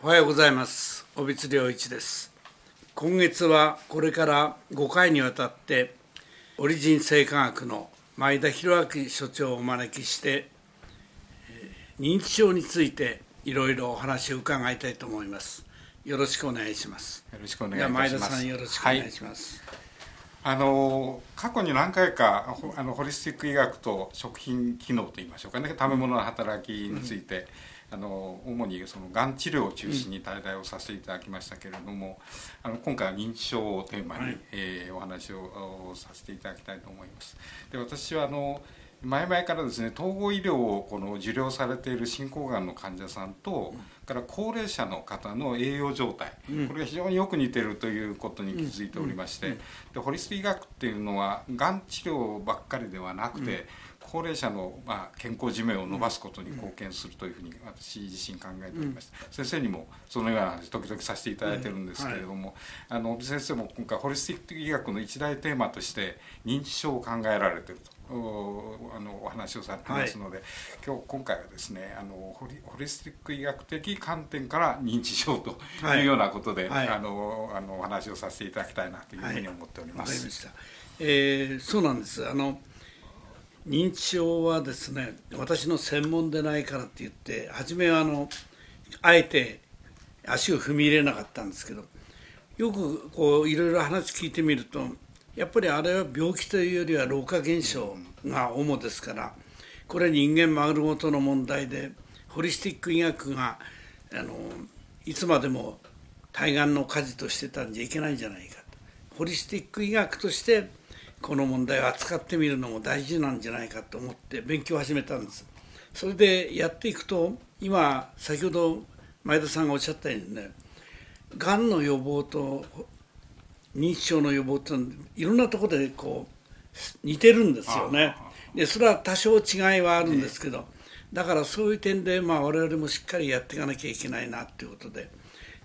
おはようございます。小光良一です。今月はこれから5回にわたってオリジン生化学の前田博明所長をお招きして認知症についていろいろお話を伺いたいと思います。よろしくお願いします。よろしくお願いします。前田さんよろしくお願いします、はい。あの過去に何回かあのホリスティック医学と食品機能といいましょうかね。食べ物の働きについて、うん、あの主にそのがん治療を中心に滞在をさせていただきましたけれども、あの今回は認知症をテーマに、はい、えー、お話をさせていただきたいと思います。で私はあの前々からですね統合医療をこの受領されている進行がんの患者さんと、うん、から高齢者の方の栄養状態、うん、これが非常によく似てるということに気づいておりまして、でホリスティ医学っていうのはがん治療ばっかりではなくて、高齢者のまあ健康寿命を伸ばすことに貢献するというふうに私自身考えておりまして、先生にもそのような話時々させていただいてるんですけれども、あの先生も今回ホリスティック医学の一大テーマとして認知症を考えられてると。あのお話をされてますので、はい、今日今回はですねあのホリホリスティック医学的観点から認知症とい。うようなことで、はい、あのあのお話をさせていただきたいなというふうに思っております。はい、えー、そうなんです。あの認知症はですね私の専門でないからって言って初めはあのあえて足を踏み入れなかったんですけどよくこういろいろ話聞いてみるとやっぱりあれは病気というよりは老化現象が主ですからこれは人間丸ごとの問題でホリスティック医学があのいつまでも対岸の火事としてたんじゃいけないんじゃないかと。ホリスティック医学としてこの問題を扱ってみるのも大事なんじゃないかと思って勉強を始めたんです。それでやっていくと今先ほど前田さんがおっしゃったようにねがんの予防と認知症の予防っていろんなところでこう似てるんですよね。でそれは多少違いはあるんですけどだからそういう点でまあ我々もしっかりやっていかなきゃいけないなということで。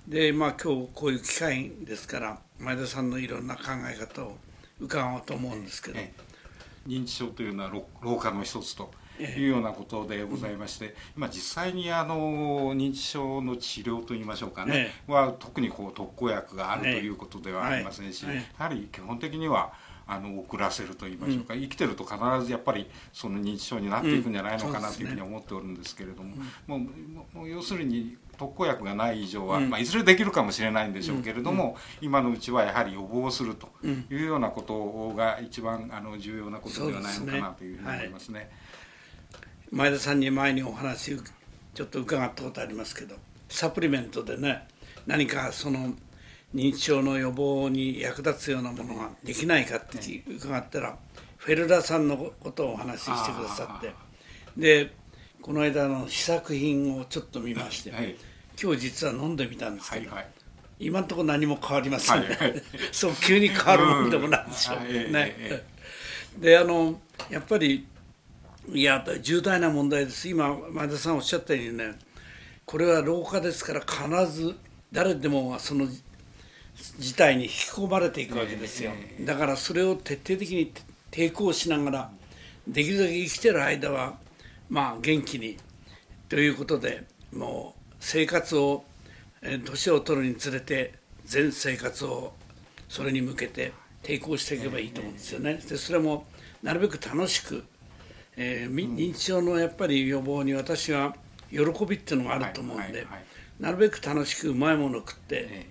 でまあ今日こういう機会ですから前田さんのいろんな考え方を伺おうと思うんですけど、ええ、認知症というのは老化の一つというようなことでございまして、ええ、今実際にあの認知症の治療といいましょうかね、は特にこう特効薬があるということではありませんし、やはり基本的にはあの遅らせると言いましょうか、うん、生きてると必ずやっぱりその認知症になっていくんじゃないのかなというふうに思っておるんですけれども、うん、もうもう要するに特効薬がない以上は、うん、まあ、いずれできるかもしれないんでしょうけれども、今のうちはやはり予防するというようなことが一番あの重要なことではないのかなというふうに思いますね。前田さんに前にお話ちょっと伺ったことありますけどサプリメントでね何かその認知症の予防に役立つようなものができないかって伺ったら、フェルダさんのことをお話ししてくださって。でこの間の試作品をちょっと見まして、はい、今日実は飲んでみたんですけど、はいはい、今のところ何も変わりません。ね、はいはい、そう急に変わるもんでもないでしょうね。であのやっぱりいや重大な問題です。今前田さんおっしゃったようにねこれは老化ですから必ず誰でもその事態に引き込まれていくわけですよ、だからそれを徹底的に抵抗しながらできるだけ生きてる間はまあ元気にということでもう生活を年を取るにつれて全生活をそれに向けて抵抗していけばいいと思うんですよね。でそれもなるべく楽しく、えー、認知症のやっぱり予防に私は喜びっていうのがあると思うんで、なるべく楽しくうまいものを食って、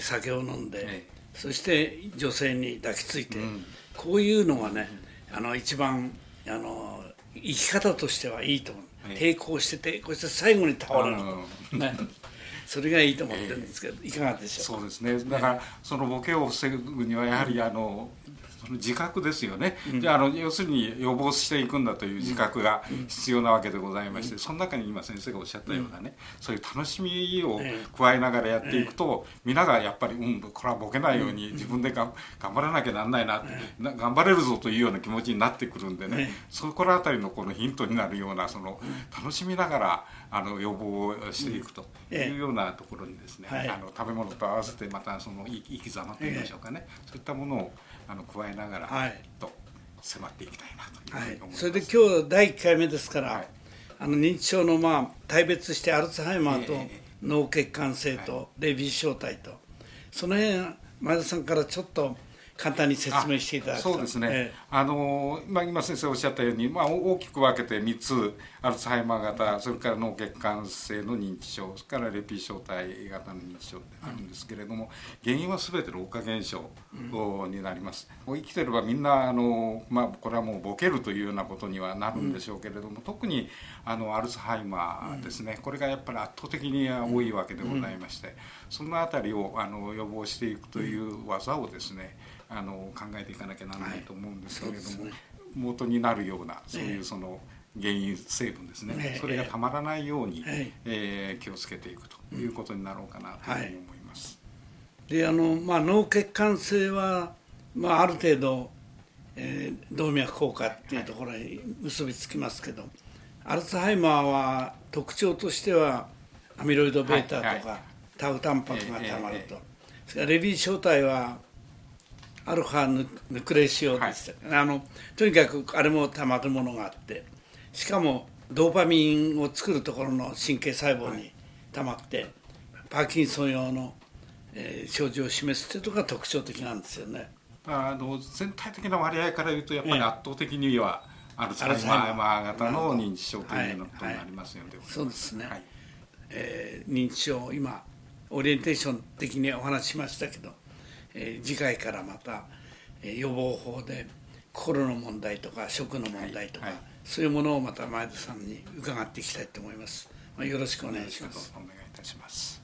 酒を飲んで、そして女性に抱きついて、こういうのがねあの一番あの生き方としてはいいと思う、抵抗して抵抗して最後に倒れると、ね、それがいいと思ってるんですけど、いかがでしょうそうですね。だから、そのボケを防ぐにはやはりあの、その自覚ですよね、うん、じゃあの要するに予防していくんだという自覚が必要なわけでございまして、うん、その中に今先生がおっしゃったようなね、うん、そういう楽しみを加えながらやっていくと、皆がやっぱりうんこれはボケないように自分でが頑張らなきゃなんないな,、な頑張れるぞというような気持ちになってくるんでね、そこら辺りのこのヒントになるようなその楽しみながらあの予防をしていくというようなところにですね、あの食べ物と合わせてまたその生き様といいましょうかね、そういったものをあの加えながら、はい、と迫っていきたいなというふうに思います、はい、それで今日第1回目ですから、はい、あの認知症のまあ大別してアルツハイマーと脳血管性とレビー小体と、その辺前田さんからちょっと簡単に説明していただくと。そうですね、えあのまあ、今先生おっしゃったように、まあ、大きく分けて3つアルツハイマー型それから脳血管性の認知症それからレピー小体型の認知症ってあるんですけれども、原因は全て老化現象になります、生きてればみんなあの、まあ、これはもうボケるというようなことにはなるんでしょうけれども、特にあのアルツハイマーですね、これがやっぱり圧倒的に多いわけでございまして、そのあたりをあの予防していくという技をですねあの考えていかなきゃならないと思うんですけれども、はい。ね、元になるようなそういうその原因成分ですね、ねそれがたまらないように、ええ。ー気をつけていくということになろうかなというふうに思います。であの、まあ、脳血管性は、まあ、ある程度、えー動脈硬化っていうところに結びつきますけど、アルツハイマーは特徴としてはアミロイド β とか、はいはい。タウタンパクがたまると、ええ。それからレビー小体はアルファヌヌクレシオでした、あのとにかくあれもたまるものがあってしかもドーパミンを作るところの神経細胞にたまって、パーキンソン用の、えー症状を示すというところが特徴的なんですよね。あの全体的な割合から言うとやっぱりええ。圧倒的にはアルツハイマー型の認知症というようなことになりますので、そうですね、はい。えー認知症今オリエンテーション的にお話ししましたけど、えー次回からまた、えー予防法で心の問題とか食の問題とか、はいはい。そういうものをまた前田さんに伺っていきたいと思います、まあ、よろしくお願いします。お願いいたします。